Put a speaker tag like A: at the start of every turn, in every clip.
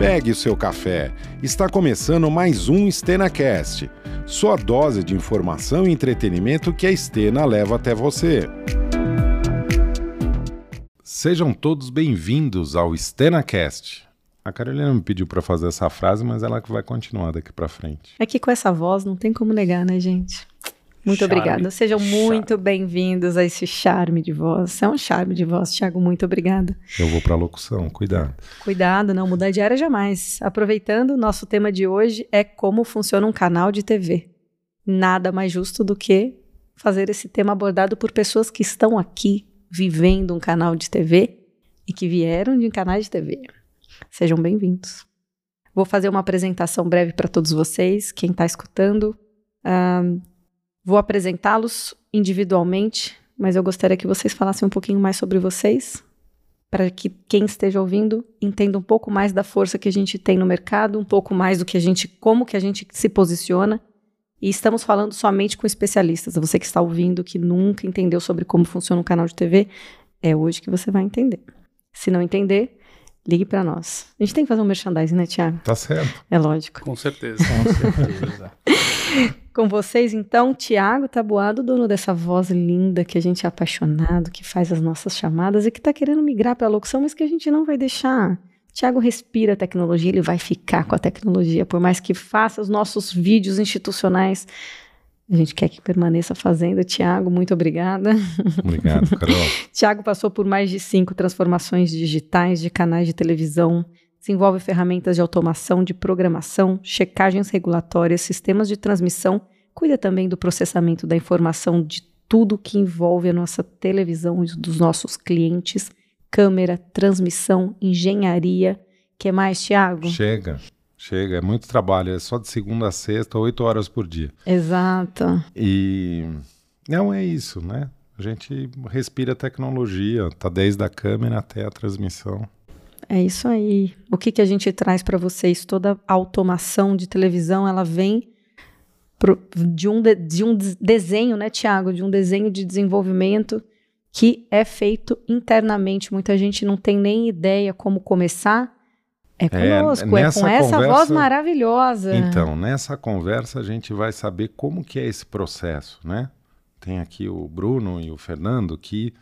A: Pegue o seu café. Está começando mais um StenaCast, sua dose de informação e entretenimento que a Stena leva até você. Sejam todos bem-vindos ao StenaCast. A Carolina me pediu para fazer essa frase, mas ela vai continuar daqui para frente.
B: É que com essa voz não tem como negar, né, gente? Muito charme. obrigada. Sejam muito bem-vindos a esse charme de voz. É um charme de voz, Thiago. Muito obrigada.
A: Eu vou para a locução, cuidado.
B: Cuidado, não mudar de área jamais. Aproveitando, nosso tema de hoje é como funciona um canal de TV. Nada mais justo do que fazer esse tema abordado por pessoas que estão aqui vivendo um canal de TV e que vieram de canais de TV. Sejam bem-vindos. Vou fazer uma apresentação breve para todos vocês, quem está escutando. Uh, Vou apresentá-los individualmente, mas eu gostaria que vocês falassem um pouquinho mais sobre vocês, para que quem esteja ouvindo entenda um pouco mais da força que a gente tem no mercado, um pouco mais do que a gente, como que a gente se posiciona. E estamos falando somente com especialistas. Você que está ouvindo, que nunca entendeu sobre como funciona um canal de TV, é hoje que você vai entender. Se não entender, ligue para nós. A gente tem que fazer um merchandising, né, Tiago?
A: Tá certo.
B: É lógico.
C: Com certeza. Com certeza.
B: Com vocês, então, Tiago Tabuado, dono dessa voz linda que a gente é apaixonado, que faz as nossas chamadas e que está querendo migrar para a locução, mas que a gente não vai deixar. Tiago respira a tecnologia, ele vai ficar com a tecnologia, por mais que faça os nossos vídeos institucionais. A gente quer que permaneça fazendo. Tiago, muito obrigada.
A: Obrigado, Carol.
B: Tiago passou por mais de cinco transformações digitais de canais de televisão, desenvolve ferramentas de automação de programação, checagens regulatórias, sistemas de transmissão, cuida também do processamento da informação de tudo que envolve a nossa televisão e dos nossos clientes, câmera, transmissão, engenharia. que mais, Tiago?
A: Chega. Chega, é muito trabalho, é só de segunda a sexta, oito horas por dia.
B: Exato.
A: E não é isso, né? A gente respira tecnologia, tá desde a câmera até a transmissão.
B: É isso aí. O que, que a gente traz para vocês? Toda a automação de televisão, ela vem pro, de, um de, de um desenho, né, Tiago? De um desenho de desenvolvimento que é feito internamente. Muita gente não tem nem ideia como começar. É, é conosco, é, é com essa conversa, voz maravilhosa.
A: Então, nessa conversa a gente vai saber como que é esse processo, né? Tem aqui o Bruno e o Fernando que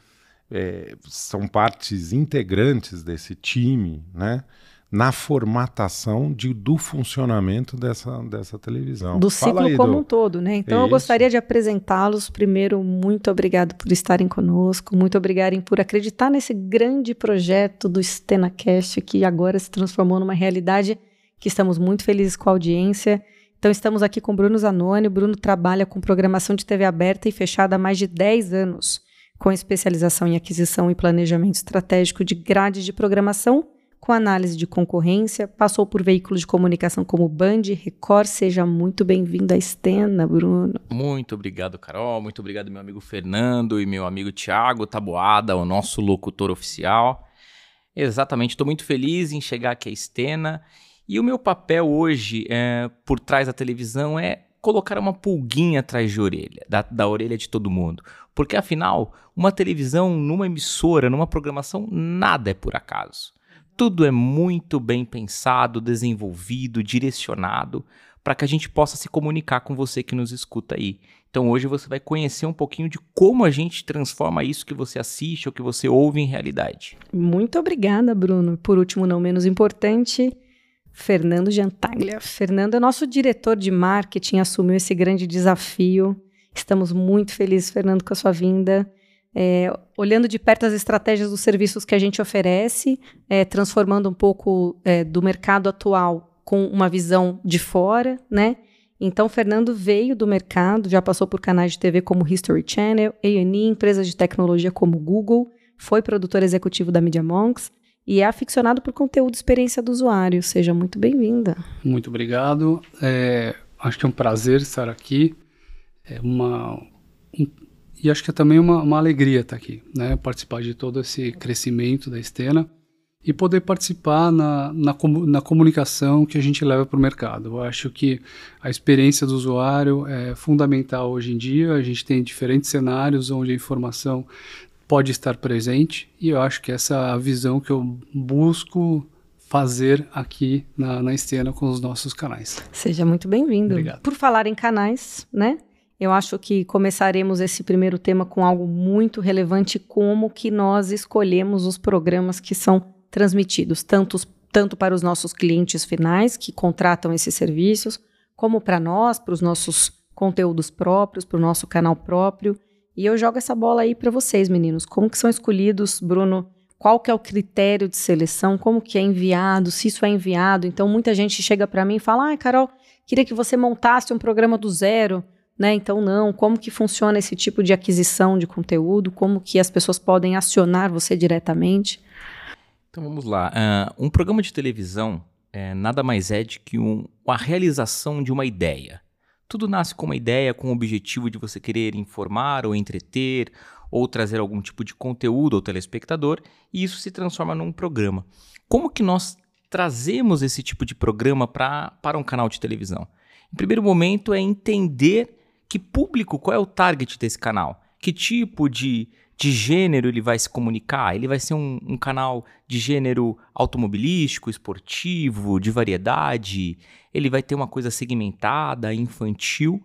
A: é, são partes integrantes desse time, né? Na formatação de, do funcionamento dessa, dessa televisão.
B: Do Fala ciclo aí, como do... um todo, né? Então Isso. eu gostaria de apresentá-los. Primeiro, muito obrigado por estarem conosco, muito obrigado por acreditar nesse grande projeto do StenaCast, que agora se transformou numa realidade que estamos muito felizes com a audiência. Então estamos aqui com Bruno Zanoni. O Bruno trabalha com programação de TV aberta e fechada há mais de 10 anos com especialização em aquisição e planejamento estratégico de grades de programação, com análise de concorrência, passou por veículos de comunicação como Band, Record. Seja muito bem-vindo à Estena, Bruno.
C: Muito obrigado, Carol. Muito obrigado, meu amigo Fernando e meu amigo Tiago Taboada, o nosso locutor oficial. Exatamente, estou muito feliz em chegar aqui à Estena. E o meu papel hoje é, por trás da televisão é colocar uma pulguinha atrás de orelha, da, da orelha de todo mundo. Porque afinal, uma televisão, numa emissora, numa programação, nada é por acaso. Tudo é muito bem pensado, desenvolvido, direcionado para que a gente possa se comunicar com você que nos escuta aí. Então hoje você vai conhecer um pouquinho de como a gente transforma isso que você assiste ou que você ouve em realidade.
B: Muito obrigada, Bruno. Por último, não menos importante, Fernando Gentaglia. Fernando é nosso diretor de marketing, assumiu esse grande desafio. Estamos muito felizes, Fernando, com a sua vinda. É, olhando de perto as estratégias dos serviços que a gente oferece, é, transformando um pouco é, do mercado atual com uma visão de fora, né? Então, Fernando veio do mercado, já passou por canais de TV como History Channel, A&E, empresas de tecnologia como Google, foi produtor executivo da Media Monks, e é aficionado por conteúdo experiência do usuário. Seja muito bem-vinda.
D: Muito obrigado. É, acho que é um prazer estar aqui. É uma, um, e acho que é também uma, uma alegria estar aqui, né? participar de todo esse crescimento da Estena e poder participar na, na, na comunicação que a gente leva para o mercado. Eu acho que a experiência do usuário é fundamental hoje em dia. A gente tem diferentes cenários onde a informação pode estar presente e eu acho que essa visão que eu busco fazer aqui na, na Estena com os nossos canais.
B: Seja muito bem-vindo.
D: Obrigado.
B: Por falar em canais, né? Eu acho que começaremos esse primeiro tema com algo muito relevante, como que nós escolhemos os programas que são transmitidos, tanto, tanto para os nossos clientes finais que contratam esses serviços, como para nós, para os nossos conteúdos próprios, para o nosso canal próprio. E eu jogo essa bola aí para vocês, meninos. Como que são escolhidos, Bruno? Qual que é o critério de seleção? Como que é enviado? Se isso é enviado? Então, muita gente chega para mim e fala, ah, Carol, queria que você montasse um programa do zero. Né? Então, não. Como que funciona esse tipo de aquisição de conteúdo? Como que as pessoas podem acionar você diretamente?
C: Então, vamos lá. Uh, um programa de televisão é, nada mais é de que um, a realização de uma ideia. Tudo nasce com uma ideia, com o objetivo de você querer informar ou entreter ou trazer algum tipo de conteúdo ao telespectador, e isso se transforma num programa. Como que nós trazemos esse tipo de programa pra, para um canal de televisão? Em primeiro momento é entender que público, qual é o target desse canal, que tipo de de gênero ele vai se comunicar? Ele vai ser um, um, canal de gênero automobilístico, esportivo, de variedade? Ele vai ter uma coisa segmentada, infantil?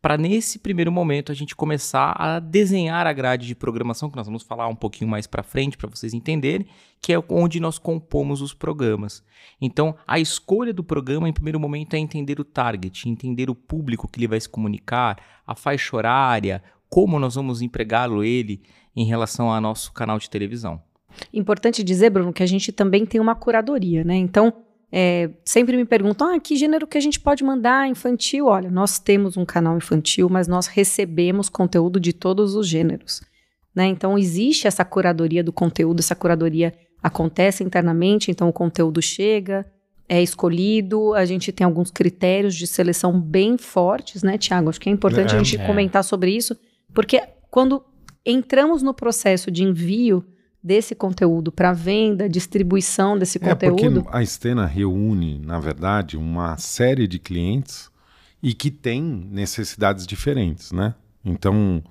C: Para nesse primeiro momento a gente começar a desenhar a grade de programação, que nós vamos falar um pouquinho mais para frente para vocês entenderem, que é onde nós compomos os programas. Então, a escolha do programa, em primeiro momento, é entender o target, entender o público que ele vai se comunicar, a faixa horária, como nós vamos empregá-lo ele em relação ao nosso canal de televisão.
B: Importante dizer, Bruno, que a gente também tem uma curadoria, né? Então, é, sempre me perguntam, ah, que gênero que a gente pode mandar infantil? Olha, nós temos um canal infantil, mas nós recebemos conteúdo de todos os gêneros. Né? Então, existe essa curadoria do conteúdo, essa curadoria acontece internamente, então o conteúdo chega, é escolhido, a gente tem alguns critérios de seleção bem fortes, né, Tiago? Acho que é importante é, a gente é. comentar sobre isso, porque quando entramos no processo de envio desse conteúdo para venda, distribuição desse é conteúdo.
A: Porque a Stena reúne, na verdade, uma série de clientes e que tem necessidades diferentes, né? Então,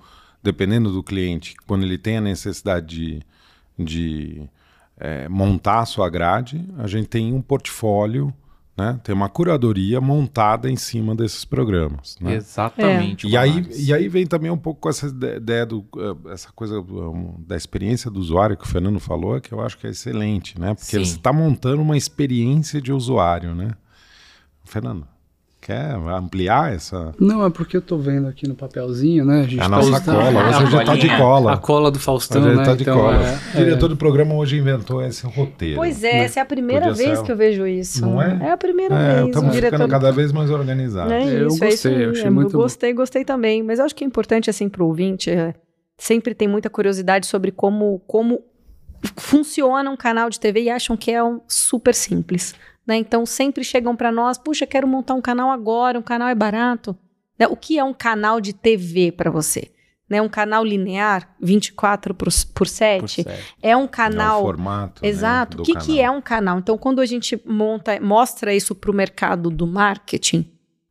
A: dependendo do cliente, quando ele tem a necessidade de, de é, montar a sua grade, a gente tem um portfólio né? Tem uma curadoria montada em cima desses programas. Né?
C: Exatamente.
A: É. E, aí, e aí vem também um pouco com essa ideia do uh, essa coisa da experiência do usuário que o Fernando falou, que eu acho que é excelente, né? Porque Sim. você está montando uma experiência de usuário, né? Fernando. Quer ampliar essa?
D: Não, é porque eu tô vendo aqui no papelzinho, né?
A: A, gente é a nossa tá cola, hoje já tá de cola.
D: A cola do Faustão, hoje né?
A: Tá de então, cola. É, o diretor é... do programa hoje inventou esse roteiro.
B: Pois é, né? essa é a primeira Podia vez ser... que eu vejo isso.
A: Não é?
B: É a primeira é, vez.
A: Estamos diretor... ficando cada vez mais organizados.
B: É
D: eu
B: isso,
D: gostei,
B: é
D: eu achei muito
B: Eu gostei, gostei também. Mas eu acho que é importante, assim, pro ouvinte, é, sempre tem muita curiosidade sobre como, como funciona um canal de TV e acham que é um super simples. Né? Então sempre chegam para nós, puxa, quero montar um canal agora, um canal é barato. Né? O que é um canal de TV para você? Né, um canal linear, 24 por, por 7, por 7. é um canal. É o
A: formato.
B: Né, Exato. Né, o que, que é um canal? Então, quando a gente monta, mostra isso para o mercado do marketing,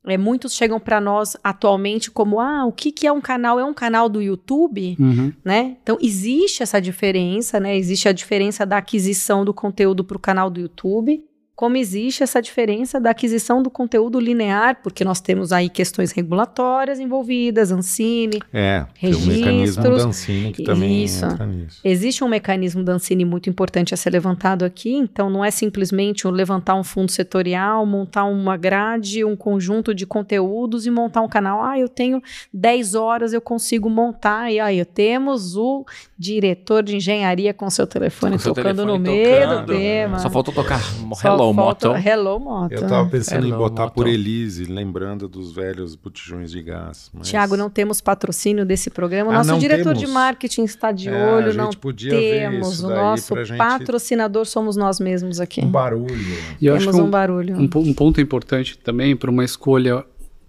B: é, muitos chegam para nós atualmente como ah, o que, que é um canal? É um canal do YouTube, uhum. né? Então existe essa diferença, né? Existe a diferença da aquisição do conteúdo para o canal do YouTube como existe essa diferença da aquisição do conteúdo linear, porque nós temos aí questões regulatórias envolvidas, Ancine,
A: é, registros. Tem um mecanismo da Ancine que também isso. entra nisso.
B: Existe um mecanismo da Ancine muito importante a ser levantado aqui, então não é simplesmente levantar um fundo setorial, montar uma grade, um conjunto de conteúdos e montar um canal. Ah, eu tenho 10 horas, eu consigo montar, e aí temos o diretor de engenharia com seu telefone com tocando seu telefone no meio do tema.
C: Só faltou tocar Hello Hello Moto.
B: Hello Moto.
A: Eu tava pensando Hello, em botar Moto. por Elise, lembrando dos velhos botijões de gás.
B: Mas... Tiago, não temos patrocínio desse programa. O ah, nosso diretor temos. de marketing está de é, olho. não temos. O nosso patrocinador somos nós mesmos aqui.
A: Um barulho.
D: E temos um, um, barulho. Um, um ponto importante também para uma escolha.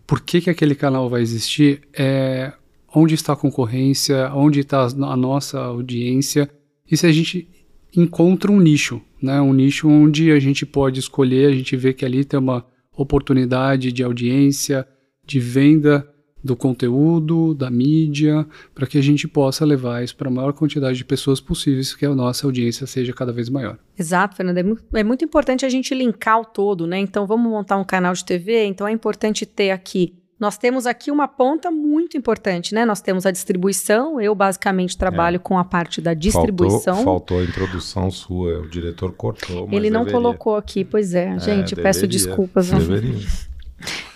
D: Por que, que aquele canal vai existir? É onde está a concorrência, onde está a nossa audiência. E se a gente encontra um nicho, né? Um nicho onde a gente pode escolher, a gente vê que ali tem uma oportunidade de audiência, de venda do conteúdo, da mídia, para que a gente possa levar isso para a maior quantidade de pessoas possíveis, que a nossa audiência seja cada vez maior.
B: Exato, Fernanda. É muito, é muito importante a gente linkar o todo, né? Então, vamos montar um canal de TV, então é importante ter aqui nós temos aqui uma ponta muito importante, né? Nós temos a distribuição. Eu basicamente trabalho é. com a parte da distribuição.
A: Faltou, faltou, a introdução sua, o diretor cortou.
B: Ele não
A: deveria.
B: colocou aqui, pois é, gente. É, peço desculpas.
A: Deveria.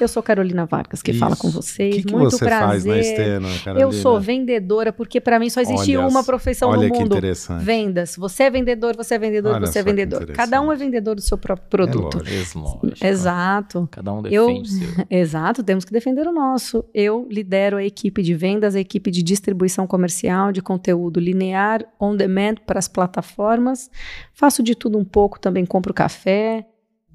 B: Eu sou Carolina Vargas, que Isso. fala com vocês.
A: Que que
B: Muito
A: você
B: prazer.
A: Faz na Estena, Carolina?
B: Eu sou vendedora, porque para mim só existe olha, uma profissão no mundo. Vendas. Você é vendedor, você é vendedor, olha você é vendedor. Cada um é vendedor do seu próprio é produto.
C: É lógico.
B: Exato.
C: Cada um defende
B: eu,
C: seu.
B: Exato, temos que defender o nosso. Eu lidero a equipe de vendas, a equipe de distribuição comercial, de conteúdo linear, on demand para as plataformas. Faço de tudo um pouco, também compro café,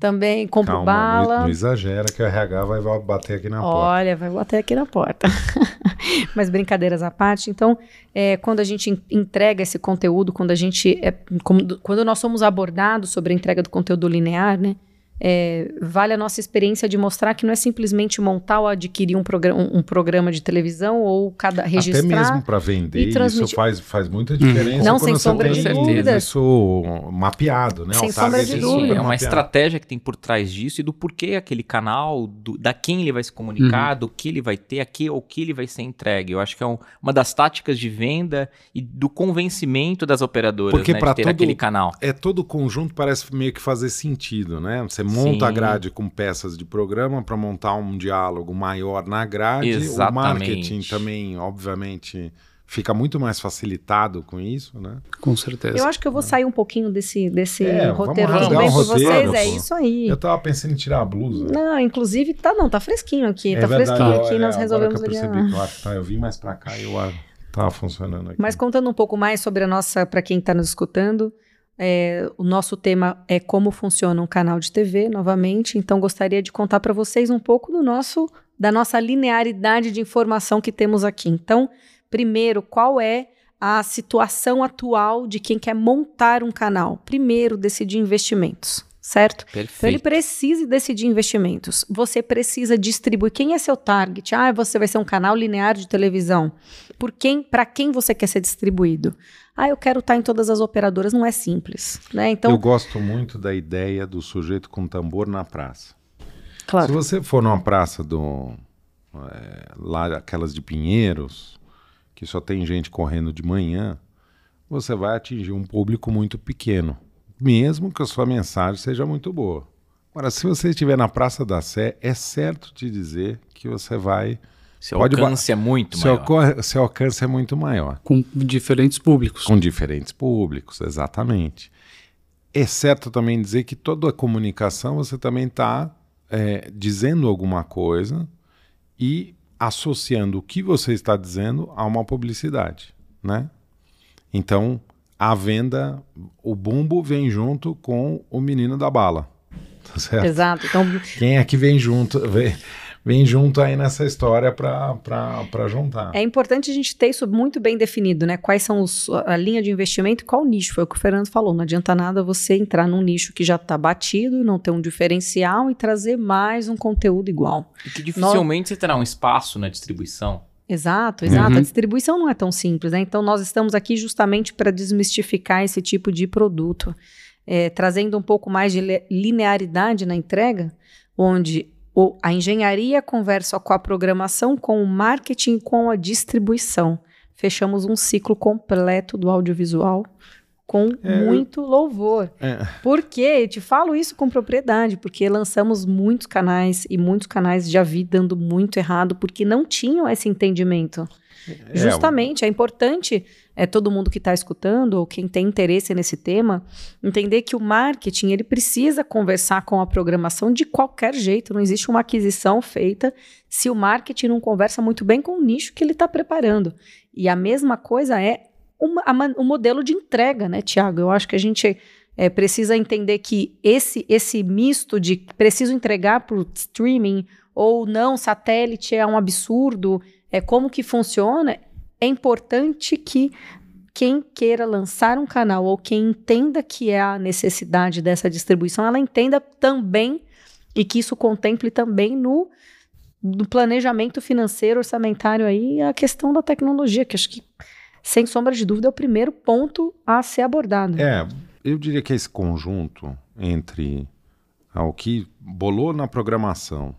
B: também compro
A: Calma,
B: bala.
A: Não, não, exagera que o RH vai bater aqui na
B: Olha,
A: porta.
B: Olha, vai bater aqui na porta. Mas brincadeiras à parte, então, é, quando a gente entrega esse conteúdo, quando a gente é, quando nós somos abordados sobre a entrega do conteúdo linear, né? É, vale a nossa experiência de mostrar que não é simplesmente montar ou adquirir um, programa, um, um programa de televisão ou cada registrar.
A: Até mesmo para vender, isso faz, faz muita diferença.
B: Não, sem sombra de dúvidas.
A: Isso mapeado, né?
B: Sem sombra de dúvida.
C: É uma estratégia que tem por trás disso e do porquê aquele canal, do, da quem ele vai se comunicar, uhum. do que ele vai ter, aqui ou que ele vai ser entregue. Eu acho que é um, uma das táticas de venda e do convencimento das operadoras
A: Porque
C: né, de ter
A: todo,
C: aquele canal.
A: É todo o conjunto parece meio que fazer sentido, né? Você monta Sim. a grade com peças de programa para montar um diálogo maior na grade.
C: Exatamente.
A: O marketing também, obviamente, fica muito mais facilitado com isso, né?
D: Com certeza.
B: Eu acho que eu vou sair um pouquinho desse, desse é, roteiro. Tudo bem um por vocês? É isso aí.
A: Eu tava pensando em tirar a blusa.
B: Não, inclusive, tá não, tá fresquinho aqui. É tá verdade, fresquinho aqui, é, nós resolvemos
A: que eu percebi, claro, tá, eu vim mais para cá e o ar tava funcionando aqui.
B: Mas contando um pouco mais sobre a nossa, para quem está nos escutando, é, o nosso tema é como funciona um canal de TV, novamente. Então, gostaria de contar para vocês um pouco do nosso, da nossa linearidade de informação que temos aqui. Então, primeiro, qual é a situação atual de quem quer montar um canal? Primeiro, decidir investimentos certo?
C: Perfeito.
B: Então ele precisa decidir investimentos. Você precisa distribuir quem é seu target. Ah, você vai ser um canal linear de televisão. Por quem, para quem você quer ser distribuído? Ah, eu quero estar em todas as operadoras. Não é simples, né? Então
A: eu gosto muito da ideia do sujeito com tambor na praça.
B: Claro.
A: Se você for numa praça do é, lá aquelas de Pinheiros, que só tem gente correndo de manhã, você vai atingir um público muito pequeno mesmo que a sua mensagem seja muito boa. Agora, se você estiver na Praça da Sé, é certo te dizer que você vai.
C: Seu pode alcance é muito seu
A: maior. Seu alcance é muito maior.
D: Com diferentes públicos.
A: Com diferentes públicos, exatamente. É certo também dizer que toda a comunicação você também está é, dizendo alguma coisa e associando o que você está dizendo a uma publicidade, né? Então, a venda, o bumbo vem junto com o menino da bala. Tá certo?
B: Exato. Então...
A: Quem é que vem junto? Vem, vem junto aí nessa história para juntar.
B: É importante a gente ter isso muito bem definido, né? Quais são os, a linha de investimento e qual nicho. Foi o que o Fernando falou. Não adianta nada você entrar num nicho que já está batido e não ter um diferencial e trazer mais um conteúdo igual.
C: E que dificilmente Nós... você terá um espaço na distribuição
B: Exato, exato. Uhum. A distribuição não é tão simples, né? Então nós estamos aqui justamente para desmistificar esse tipo de produto, é, trazendo um pouco mais de linearidade na entrega, onde o, a engenharia conversa com a programação, com o marketing, com a distribuição. Fechamos um ciclo completo do audiovisual com é, muito louvor. É. Por quê? Te falo isso com propriedade, porque lançamos muitos canais e muitos canais já vi dando muito errado porque não tinham esse entendimento. É, Justamente, é importante é todo mundo que está escutando ou quem tem interesse nesse tema entender que o marketing ele precisa conversar com a programação de qualquer jeito. Não existe uma aquisição feita se o marketing não conversa muito bem com o nicho que ele está preparando. E a mesma coisa é o um modelo de entrega, né, Tiago? Eu acho que a gente é, precisa entender que esse, esse misto de preciso entregar para o streaming ou não, satélite é um absurdo, é como que funciona. É importante que quem queira lançar um canal ou quem entenda que é a necessidade dessa distribuição, ela entenda também e que isso contemple também no do planejamento financeiro, orçamentário aí, a questão da tecnologia, que acho que, sem sombra de dúvida, é o primeiro ponto a ser abordado.
A: É, eu diria que esse conjunto entre o que bolou na programação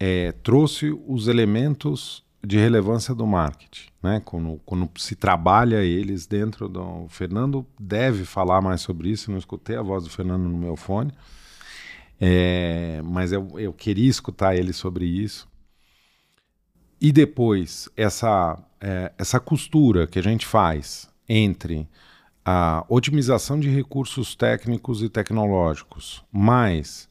A: é, trouxe os elementos de relevância do marketing, né? Quando, quando, se trabalha eles dentro do. O Fernando deve falar mais sobre isso. Não escutei a voz do Fernando no meu fone, é, mas eu, eu queria escutar ele sobre isso. E depois essa é, essa costura que a gente faz entre a otimização de recursos técnicos e tecnológicos, mais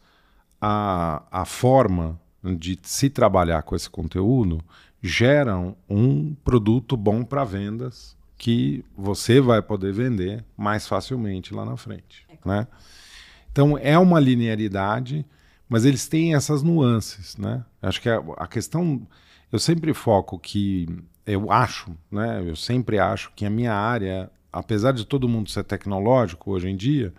A: a, a forma de se trabalhar com esse conteúdo, geram um produto bom para vendas que você vai poder vender mais facilmente lá na frente. É né? Então é uma linearidade, mas eles têm essas nuances. Né? Acho que a, a questão. Eu sempre foco que eu acho, né? Eu sempre acho que a minha área apesar de todo mundo ser tecnológico hoje em dia,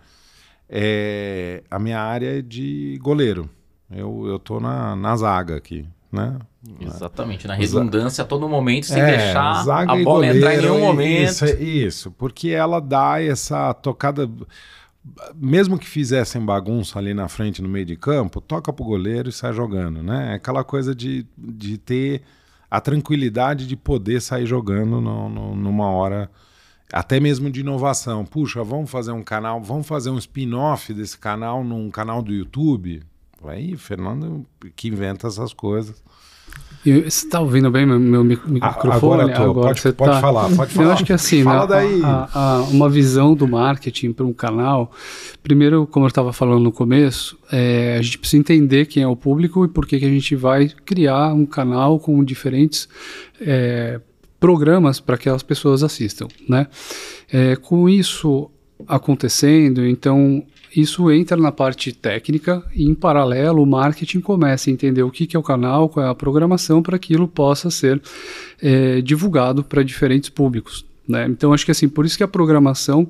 A: é, a minha área é de goleiro. Eu, eu tô na, na zaga aqui, né?
C: Exatamente, na redundância a todo momento, sem é, deixar a bola goleiro, entrar em nenhum momento.
A: Isso, isso, porque ela dá essa tocada. Mesmo que fizessem bagunça ali na frente, no meio de campo, toca pro goleiro e sai jogando, né? É aquela coisa de, de ter a tranquilidade de poder sair jogando no, no, numa hora até mesmo de inovação. Puxa, vamos fazer um canal, vamos fazer um spin-off desse canal num canal do YouTube. Aí, Fernando que inventa essas coisas.
D: E você está ouvindo bem meu, meu microfone?
A: Agora, tô. agora pode, você pode tá... falar, pode falar.
D: Eu acho que assim, Fala né, daí. A, a, uma visão do marketing para um canal, primeiro, como eu estava falando no começo, é, a gente precisa entender quem é o público e por que, que a gente vai criar um canal com diferentes é, programas para que as pessoas assistam, né? É, com isso acontecendo, então isso entra na parte técnica e em paralelo o marketing começa a entender o que, que é o canal, qual é a programação para que aquilo possa ser é, divulgado para diferentes públicos. Né? Então acho que assim, por isso que a programação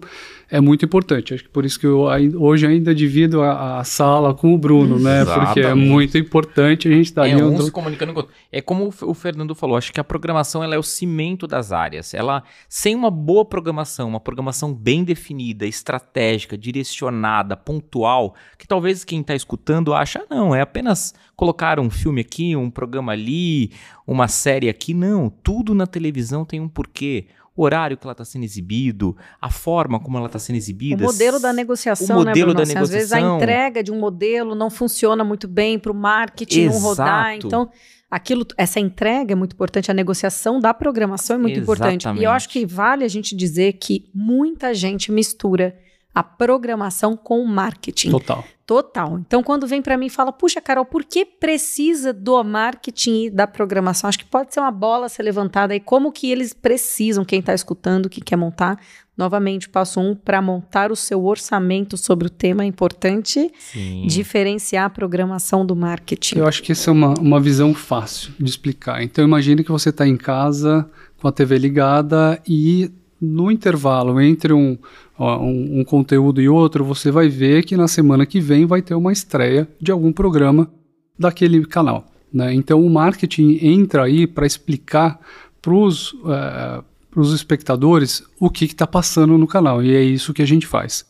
D: é muito importante. Acho que por isso que eu hoje ainda divido a, a sala com o Bruno, né? Exatamente. Porque é muito importante a gente estar tá
C: é, um se comunicando com o outro. É como o Fernando falou, acho que a programação ela é o cimento das áreas. Ela, sem uma boa programação, uma programação bem definida, estratégica, direcionada, pontual, que talvez quem está escutando acha, ah, não, é apenas colocar um filme aqui, um programa ali, uma série aqui. Não, tudo na televisão tem um porquê o horário que ela está sendo exibido, a forma como ela está sendo exibida.
B: O modelo da negociação,
C: o modelo
B: né,
C: da negociação. Às vezes
B: a entrega de um modelo não funciona muito bem para o marketing Exato. não rodar. Então, aquilo, essa entrega é muito importante, a negociação da programação é muito Exatamente. importante. E eu acho que vale a gente dizer que muita gente mistura a programação com o marketing.
D: Total.
B: Total. Então, quando vem para mim e fala, puxa, Carol, por que precisa do marketing e da programação? Acho que pode ser uma bola a ser levantada aí. Como que eles precisam, quem está escutando, que quer montar? Novamente, passo um, para montar o seu orçamento sobre o tema, é importante Sim. diferenciar a programação do marketing.
D: Eu acho que essa é uma, uma visão fácil de explicar. Então, imagine que você está em casa com a TV ligada e no intervalo entre um, um, conteúdo e outro, você vai ver que na semana que vem vai ter uma estreia de algum programa daquele canal. Né? Então o marketing entra aí para explicar para os uh, espectadores o que está passando no canal, e é isso que a gente faz.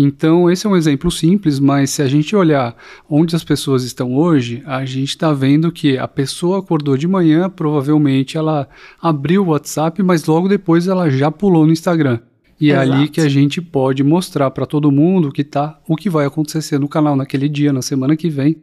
D: Então, esse é um exemplo simples, mas se a gente olhar onde as pessoas estão hoje, a gente está vendo que a pessoa acordou de manhã, provavelmente ela abriu o WhatsApp, mas logo depois ela já pulou no Instagram. E Exato. é ali que a gente pode mostrar para todo mundo que tá, o que vai acontecer no canal naquele dia, na semana que vem.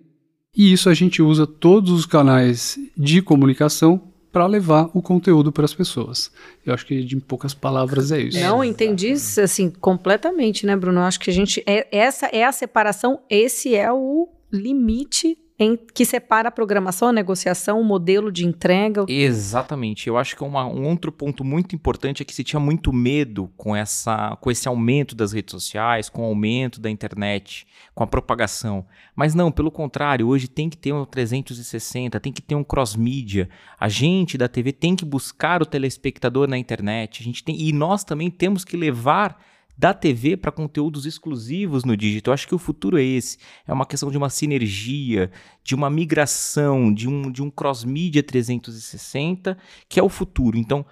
D: E isso a gente usa todos os canais de comunicação para levar o conteúdo para as pessoas. Eu acho que de poucas palavras é isso.
B: Não entendi assim completamente, né, Bruno? Eu acho que a gente é, essa é a separação, esse é o limite em, que separa a programação, a negociação, o modelo de entrega.
C: Exatamente. Eu acho que uma, um outro ponto muito importante é que se tinha muito medo com, essa, com esse aumento das redes sociais, com o aumento da internet, com a propagação. Mas não, pelo contrário, hoje tem que ter um 360, tem que ter um cross-mídia. A gente da TV tem que buscar o telespectador na internet. A gente tem, e nós também temos que levar da TV para conteúdos exclusivos no digital. Eu acho que o futuro é esse. É uma questão de uma sinergia, de uma migração, de um, de um cross-media 360, que é o futuro. Então,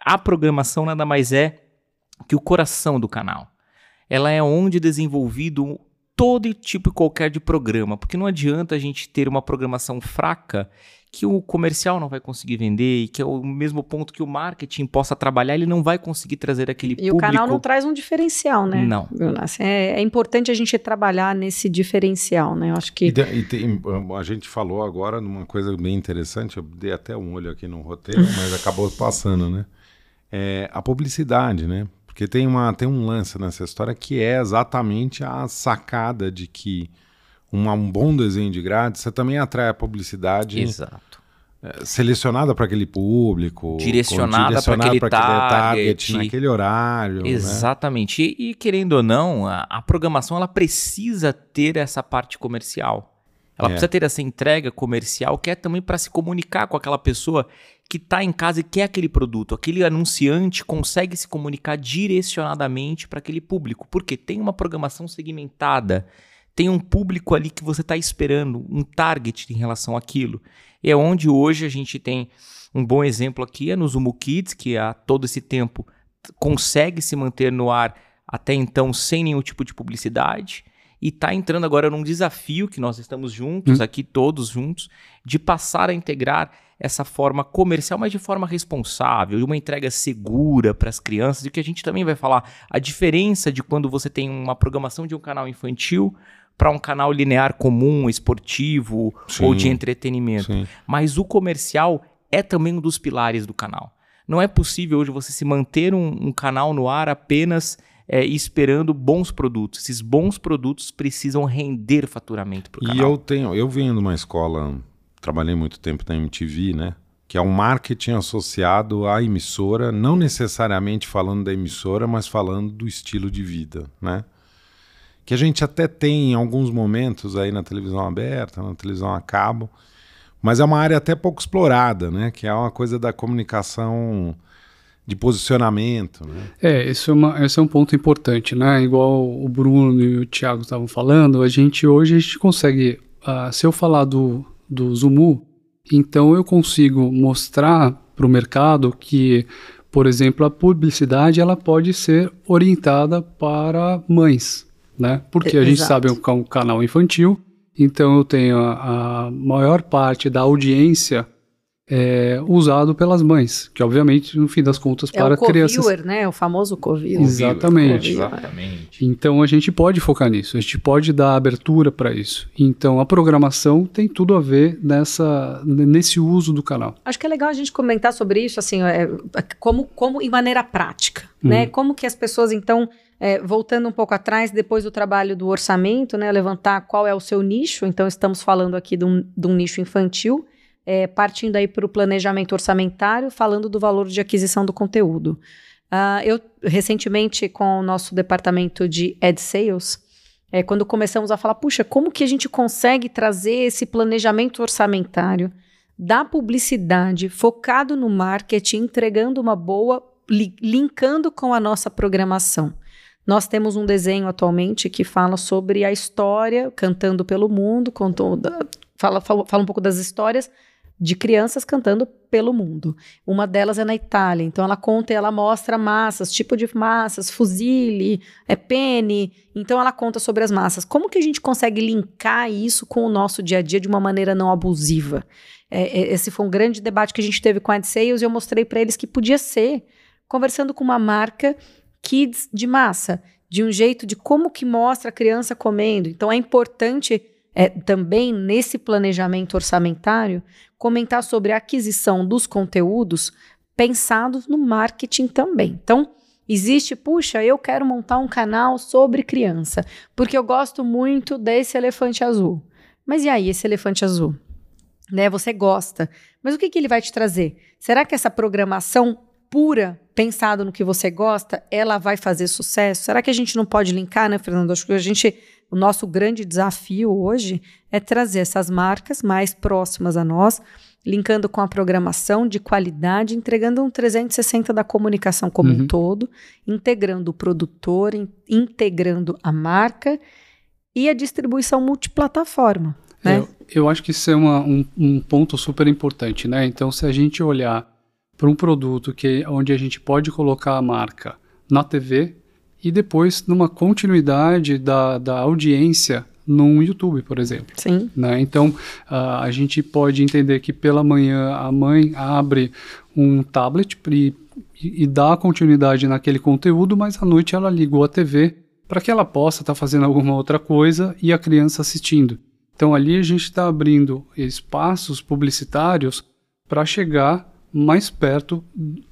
C: a programação nada mais é que o coração do canal. Ela é onde é desenvolvido todo tipo e qualquer de programa, porque não adianta a gente ter uma programação fraca que o comercial não vai conseguir vender e que é o mesmo ponto que o marketing possa trabalhar, ele não vai conseguir trazer aquele
B: e
C: público.
B: E o canal não traz um diferencial, né?
C: Não.
B: Assim, é, é, importante a gente trabalhar nesse diferencial, né? Eu acho que...
A: E, e tem, a gente falou agora numa coisa bem interessante, eu dei até um olho aqui no roteiro, mas acabou passando, né? É, a publicidade, né? Porque tem, uma, tem um lance nessa história que é exatamente a sacada de que uma, um bom desenho de grade, você também atrai a publicidade.
C: Exato.
A: É, selecionada para aquele público,
C: direcionada para aquele, aquele target, target,
A: naquele horário.
C: Né? Exatamente. Né? E, e, querendo ou não, a, a, programação ela precisa ter essa parte comercial. Ela é. precisa ter essa entrega comercial que é também para se comunicar com aquela pessoa que está em casa e quer aquele produto. Aquele anunciante consegue se comunicar direcionadamente para aquele público, porque tem uma programação segmentada tem um público ali que você está esperando, um target em relação àquilo. E é onde hoje a gente tem um bom exemplo aqui, é no Zumo Kids, que há todo esse tempo consegue se manter no ar até então sem nenhum tipo de publicidade e está entrando agora num desafio que nós estamos juntos, hum. aqui todos juntos, de passar a integrar essa forma comercial, mas de forma responsável, e uma entrega segura para as crianças, e que a gente também vai falar a diferença de quando você tem uma programação de um canal infantil para um canal linear comum, esportivo sim, ou de entretenimento. Sim. Mas o comercial é também um dos pilares do canal. Não é possível hoje você se manter um, um canal no ar apenas é, esperando bons produtos. Esses bons produtos precisam render faturamento para o canal.
A: E eu tenho, eu venho de uma escola, trabalhei muito tempo na MTV, né? Que é um marketing associado à emissora, não necessariamente falando da emissora, mas falando do estilo de vida, né? Que a gente até tem em alguns momentos aí na televisão aberta, na televisão a cabo, mas é uma área até pouco explorada, né? Que é uma coisa da comunicação de posicionamento. Né?
D: É, esse é, uma, esse é um ponto importante, né? Igual o Bruno e o Thiago estavam falando, a gente hoje a gente consegue, uh, se eu falar do, do Zumu, então eu consigo mostrar para o mercado que, por exemplo, a publicidade ela pode ser orientada para mães, né? Porque a gente sabe que é um canal infantil, então eu tenho a, a maior parte da audiência é, usado pelas mães, que obviamente, no fim das contas, é para
B: o
D: crianças.
B: viewer né? O famoso co-viewer.
D: Exatamente.
C: Exatamente.
D: Então a gente pode focar nisso, a gente pode dar abertura para isso. Então a programação tem tudo a ver nessa, nesse uso do canal.
B: Acho que é legal a gente comentar sobre isso, assim, é, como, como em maneira prática, né? Uhum. Como que as pessoas então é, voltando um pouco atrás, depois do trabalho do orçamento, né, levantar qual é o seu nicho. Então, estamos falando aqui de um, de um nicho infantil, é, partindo aí para o planejamento orçamentário, falando do valor de aquisição do conteúdo. Uh, eu, recentemente, com o nosso departamento de Ad Sales, é, quando começamos a falar, puxa, como que a gente consegue trazer esse planejamento orçamentário da publicidade focado no marketing, entregando uma boa, li linkando com a nossa programação. Nós temos um desenho atualmente que fala sobre a história cantando pelo mundo, contou, fala, fala, fala um pouco das histórias de crianças cantando pelo mundo. Uma delas é na Itália, então ela conta e ela mostra massas, tipo de massas, fuzile, é pene, então ela conta sobre as massas. Como que a gente consegue linkar isso com o nosso dia a dia de uma maneira não abusiva? É, é esse foi um grande debate que a gente teve com a AdSales e eu mostrei para eles que podia ser conversando com uma marca kids de massa, de um jeito de como que mostra a criança comendo. Então é importante é, também nesse planejamento orçamentário comentar sobre a aquisição dos conteúdos pensados no marketing também. Então existe, puxa, eu quero montar um canal sobre criança porque eu gosto muito desse elefante azul. Mas e aí esse elefante azul? Né, você gosta, mas o que, que ele vai te trazer? Será que essa programação pura, pensado no que você gosta, ela vai fazer sucesso? Será que a gente não pode linkar, né, Fernando? Acho que a gente, o nosso grande desafio hoje é trazer essas marcas mais próximas a nós, linkando com a programação de qualidade, entregando um 360 da comunicação como uhum. um todo, integrando o produtor, in, integrando a marca e a distribuição multiplataforma. Né?
D: Eu, eu acho que isso é uma, um, um ponto super importante, né? Então, se a gente olhar para um produto que onde a gente pode colocar a marca na TV e depois numa continuidade da, da audiência no YouTube, por exemplo.
B: Sim.
D: Né? Então, uh, a gente pode entender que pela manhã a mãe abre um tablet e, e dá continuidade naquele conteúdo, mas à noite ela ligou a TV para que ela possa estar tá fazendo alguma outra coisa e a criança assistindo. Então, ali a gente está abrindo espaços publicitários para chegar mais perto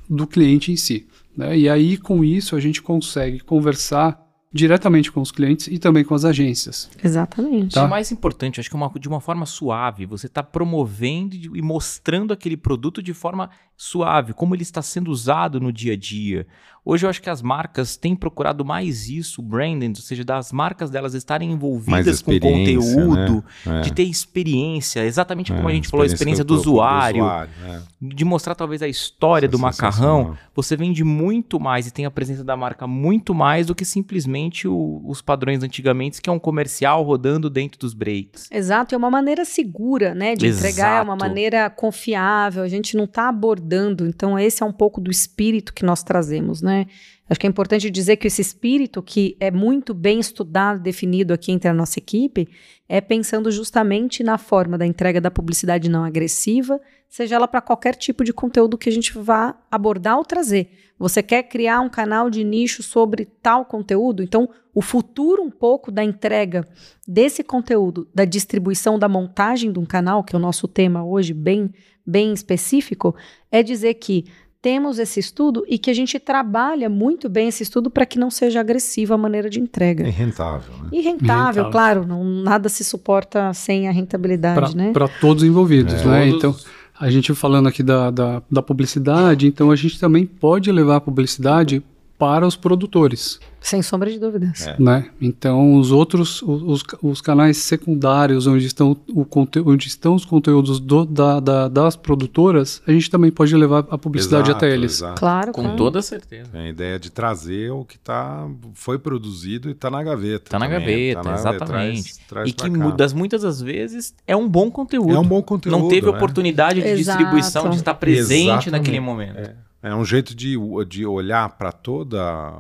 D: do cliente em si. Né? E aí, com isso, a gente consegue conversar diretamente com os clientes e também com as agências.
B: Exatamente.
C: Tá? O mais importante, acho que é uma, de uma forma suave, você está promovendo e mostrando aquele produto de forma suave, como ele está sendo usado no dia a dia. Hoje eu acho que as marcas têm procurado mais isso, o branding, ou seja, das marcas delas estarem envolvidas com conteúdo, né? é. de ter experiência, exatamente como é, a gente falou, a experiência do usuário, do usuário é. de mostrar talvez a história do macarrão. Você vende muito mais e tem a presença da marca muito mais do que simplesmente o, os padrões antigamente, que é um comercial rodando dentro dos breaks.
B: Exato, é uma maneira segura, né, de Exato. entregar, é uma maneira confiável, a gente não está abordando, então esse é um pouco do espírito que nós trazemos, né? Acho que é importante dizer que esse espírito, que é muito bem estudado, definido aqui entre a nossa equipe, é pensando justamente na forma da entrega da publicidade não agressiva, seja ela para qualquer tipo de conteúdo que a gente vá abordar ou trazer. Você quer criar um canal de nicho sobre tal conteúdo? Então, o futuro um pouco da entrega desse conteúdo, da distribuição, da montagem de um canal, que é o nosso tema hoje, bem, bem específico, é dizer que temos esse estudo e que a gente trabalha muito bem esse estudo para que não seja agressiva a maneira de entrega.
A: E rentável, né?
B: E rentável, rentável. claro, não, nada se suporta sem a rentabilidade,
D: pra,
B: né?
D: Para todos envolvidos, é. né? Todos... Então, a gente falando aqui da, da, da publicidade, então a gente também pode levar a publicidade para os produtores.
B: Sem sombra de dúvidas.
D: É. Né? Então, os outros, os, os canais secundários, onde estão, o onde estão os conteúdos do, da, da, das produtoras, a gente também pode levar a publicidade exato, até eles.
B: Exato. Claro,
C: com toda certeza.
A: A ideia de trazer o que tá, foi produzido e está na gaveta.
C: Está na gaveta, tá na, exatamente. Traz, traz e que das muitas das vezes é um bom conteúdo.
A: É um bom conteúdo.
C: Não teve é. oportunidade de exato. distribuição, de estar presente exatamente. naquele momento.
A: É. É um jeito de, de olhar para toda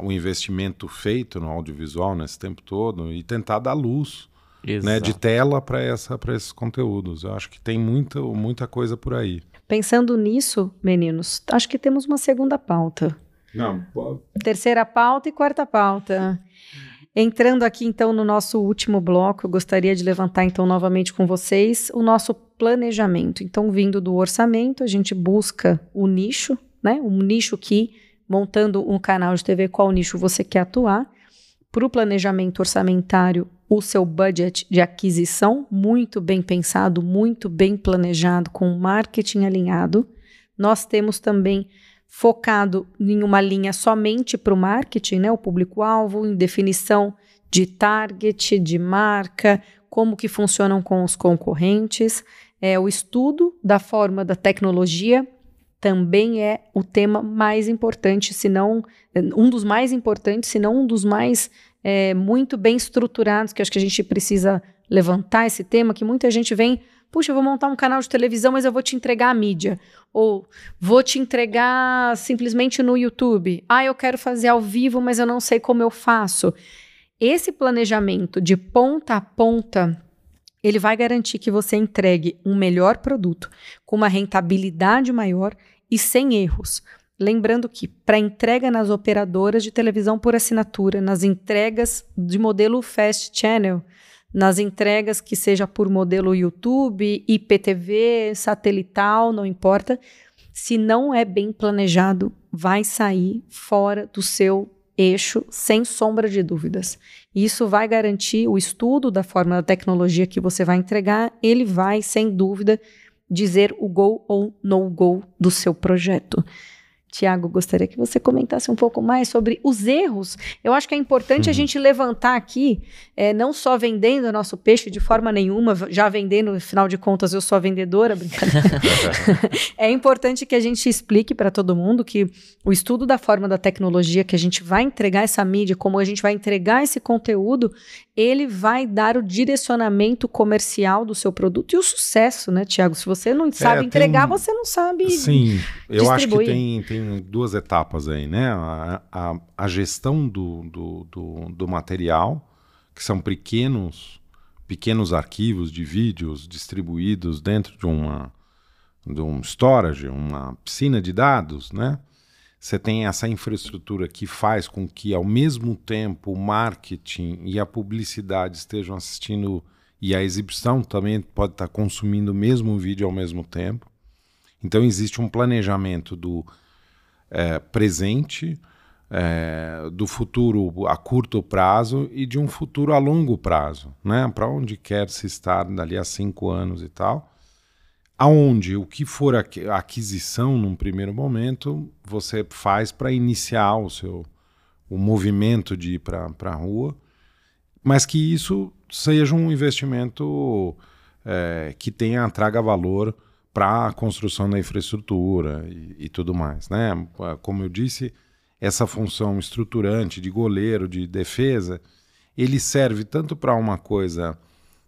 A: o investimento feito no audiovisual nesse tempo todo e tentar dar luz né, de tela para esses conteúdos. Eu acho que tem muita, muita coisa por aí.
B: Pensando nisso, meninos, acho que temos uma segunda pauta.
A: Não.
B: Terceira pauta e quarta pauta. Entrando aqui então no nosso último bloco, eu gostaria de levantar então novamente com vocês o nosso planejamento. Então, vindo do orçamento, a gente busca o nicho, né? Um nicho que, montando um canal de TV, qual nicho você quer atuar. Para o planejamento orçamentário, o seu budget de aquisição, muito bem pensado, muito bem planejado, com marketing alinhado. Nós temos também focado em uma linha somente para o marketing, né, o público-alvo, em definição de target, de marca, como que funcionam com os concorrentes. É, o estudo da forma da tecnologia também é o tema mais importante, se não um dos mais importantes, se não um dos mais é, muito bem estruturados, que acho que a gente precisa levantar esse tema, que muita gente vem Puxa, eu vou montar um canal de televisão, mas eu vou te entregar a mídia. Ou vou te entregar simplesmente no YouTube. Ah, eu quero fazer ao vivo, mas eu não sei como eu faço. Esse planejamento de ponta a ponta, ele vai garantir que você entregue um melhor produto, com uma rentabilidade maior e sem erros. Lembrando que, para entrega nas operadoras de televisão por assinatura, nas entregas de modelo Fast Channel, nas entregas que seja por modelo YouTube, IPTV, satelital, não importa. Se não é bem planejado, vai sair fora do seu eixo, sem sombra de dúvidas. Isso vai garantir o estudo da forma da tecnologia que você vai entregar, ele vai, sem dúvida, dizer o go ou no go do seu projeto. Tiago, gostaria que você comentasse um pouco mais sobre os erros. Eu acho que é importante uhum. a gente levantar aqui, é, não só vendendo o nosso peixe de forma nenhuma, já vendendo, afinal de contas, eu sou a vendedora, brincadeira. é importante que a gente explique para todo mundo que o estudo da forma da tecnologia que a gente vai entregar essa mídia, como a gente vai entregar esse conteúdo, ele vai dar o direcionamento comercial do seu produto e o sucesso, né, Tiago? Se você não sabe é, entregar, tem... você não sabe.
A: Sim, eu acho que tem, tem duas etapas aí, né? A, a, a gestão do, do, do, do, material, que são pequenos, pequenos arquivos de vídeos distribuídos dentro de uma de um storage, uma piscina de dados, né? Você tem essa infraestrutura que faz com que, ao mesmo tempo, o marketing e a publicidade estejam assistindo e a exibição também pode estar consumindo o mesmo vídeo ao mesmo tempo. Então, existe um planejamento do é, presente, é, do futuro a curto prazo e de um futuro a longo prazo, né? Para onde quer se estar dali a cinco anos e tal aonde o que for a aquisição num primeiro momento você faz para iniciar o seu o movimento de ir para a rua, mas que isso seja um investimento é, que tenha traga valor para a construção da infraestrutura e, e, tudo mais, né? Como eu disse, essa função estruturante de goleiro, de defesa, ele serve tanto para uma coisa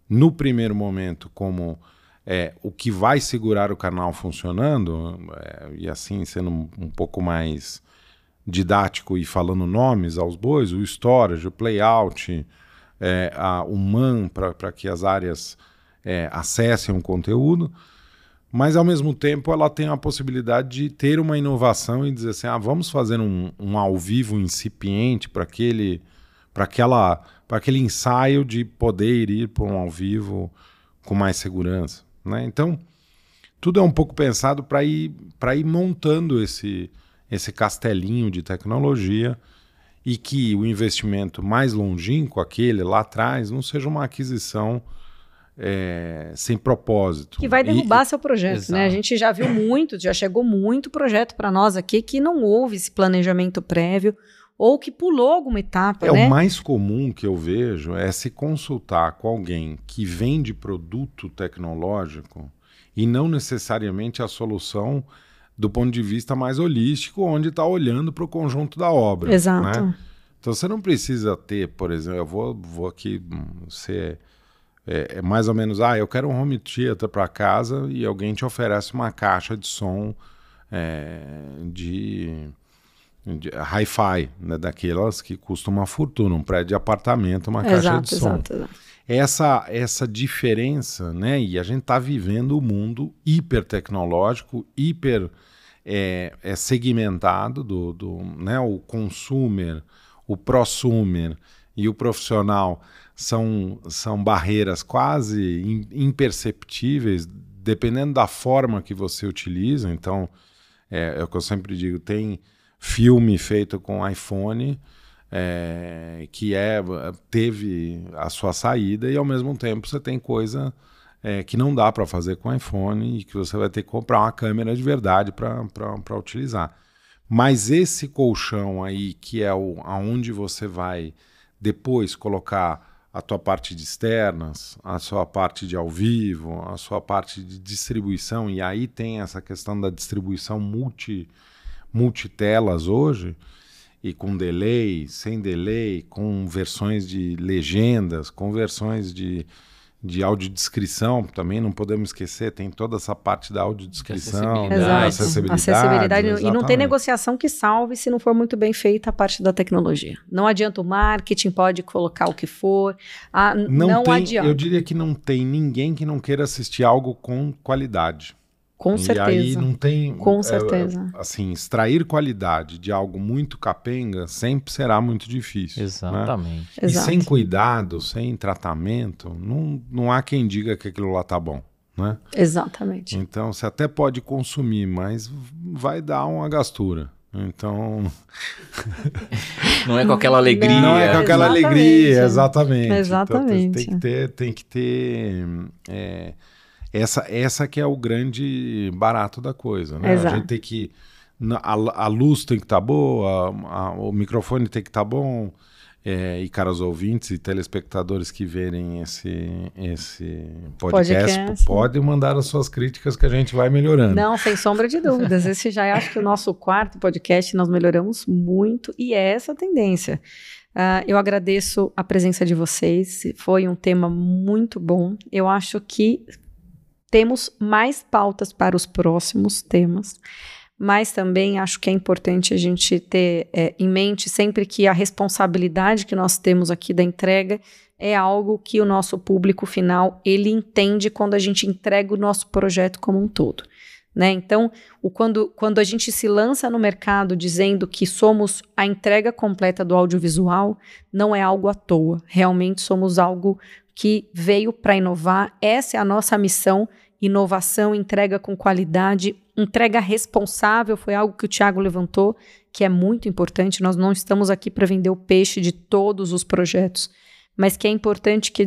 A: no primeiro momento como é, o que vai segurar o canal funcionando, é, e assim sendo um, pouco mais didático e falando nomes aos bois, o storage, o playout, é, a, o man para que as áreas é, acessem o conteúdo, mas ao mesmo tempo ela tem a possibilidade de ter uma inovação e dizer assim, ah, vamos fazer um, um ao vivo incipiente para aquele para aquela para aquele ensaio de poder ir para um ao vivo com mais segurança. Né? Então, tudo é um pouco pensado para ir, ir montando esse, esse castelinho de tecnologia e que o investimento mais longínquo, aquele lá atrás, não seja uma aquisição é, sem propósito.
B: Que vai derrubar e, seu projeto, né? A gente já viu muito, já chegou muito projeto para nós aqui que não houve esse planejamento prévio ou que pulou alguma etapa.
A: É
B: né?
A: o mais comum que eu vejo é se consultar com alguém que vende produto tecnológico e não necessariamente a solução do ponto de vista mais holístico, onde está olhando para o conjunto da obra.
B: Exato.
A: Né? Então você não precisa ter, por exemplo, eu vou, vou aqui ser é, é, mais ou menos, ah, eu quero um home theater para casa e alguém te oferece uma caixa de som é, de hi-fi, né, daquelas que custam uma fortuna, um prédio de apartamento, uma exato, caixa de som. Exato, exato. Essa, essa diferença, né, e a gente está vivendo o um mundo hiper tecnológico, hiper é, é segmentado, do, do, né, o consumer, o prosumer e o profissional são, são barreiras quase imperceptíveis, dependendo da forma que você utiliza. Então, é, é o que eu sempre digo, tem filme feito com iPhone, é, que é teve a sua saída e ao mesmo tempo você tem coisa é, que não dá para fazer com iPhone e que você vai ter que comprar uma câmera de verdade para utilizar. Mas esse colchão aí, que é o, aonde você vai depois colocar a tua parte de externas, a sua parte de ao vivo, a sua parte de distribuição, e aí tem essa questão da distribuição multi multitelas hoje, e com delay, sem delay, com versões de legendas, com versões de, de audiodescrição, também não podemos esquecer, tem toda essa parte da audiodescrição, da acessibilidade. acessibilidade
B: e não tem negociação que salve se não for muito bem feita a parte da tecnologia. Não adianta o marketing, pode colocar o que for, a, não, não
A: tem,
B: adianta.
A: Eu diria que não tem ninguém que não queira assistir algo com qualidade.
B: Com e certeza.
A: E aí não tem.
B: Com é, certeza.
A: É, assim, extrair qualidade de algo muito capenga sempre será muito difícil. Né?
C: Exatamente.
A: Né? E sem cuidado, sem tratamento, não, não há quem diga que aquilo lá tá bom. Né?
B: Exatamente.
A: Então você até pode consumir, mas vai dar uma gastura. Então.
C: não é com aquela alegria.
A: Não é com aquela exatamente. alegria, exatamente.
B: Exatamente.
A: Então, tem que ter. Tem que ter é, essa, essa que é o grande barato da coisa, né?
B: Exato.
A: A gente tem que a, a luz tem que estar tá boa, a, o microfone tem que estar tá bom. É, e caros ouvintes e telespectadores que verem esse, esse podcast, podcast, podem mandar as suas críticas que a gente vai melhorando.
B: Não, sem sombra de dúvidas. Esse já é, acho que o nosso quarto podcast, nós melhoramos muito e é essa a tendência. Uh, eu agradeço a presença de vocês, foi um tema muito bom. Eu acho que temos mais pautas para os próximos temas mas também acho que é importante a gente ter é, em mente sempre que a responsabilidade que nós temos aqui da entrega é algo que o nosso público final ele entende quando a gente entrega o nosso projeto como um todo. Né? Então, o, quando, quando a gente se lança no mercado dizendo que somos a entrega completa do audiovisual, não é algo à toa. Realmente somos algo que veio para inovar. Essa é a nossa missão inovação, entrega com qualidade, entrega responsável, foi algo que o Tiago levantou, que é muito importante. Nós não estamos aqui para vender o peixe de todos os projetos, mas que é importante que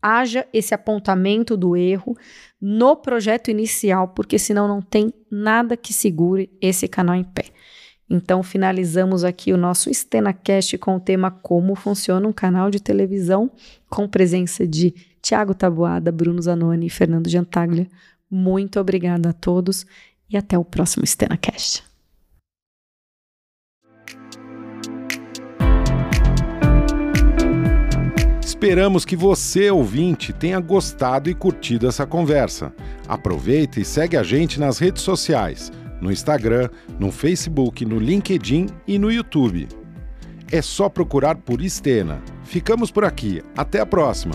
B: haja esse apontamento do erro no projeto inicial, porque senão não tem nada que segure esse canal em pé. Então, finalizamos aqui o nosso StenaCast com o tema Como funciona um canal de televisão, com presença de Tiago Taboada, Bruno Zanoni e Fernando Gentaglia. Muito obrigada a todos e até o próximo StenaCast.
A: Esperamos que você, ouvinte, tenha gostado e curtido essa conversa. Aproveita e segue a gente nas redes sociais, no Instagram, no Facebook, no LinkedIn e no YouTube. É só procurar por Estena. Ficamos por aqui. Até a próxima!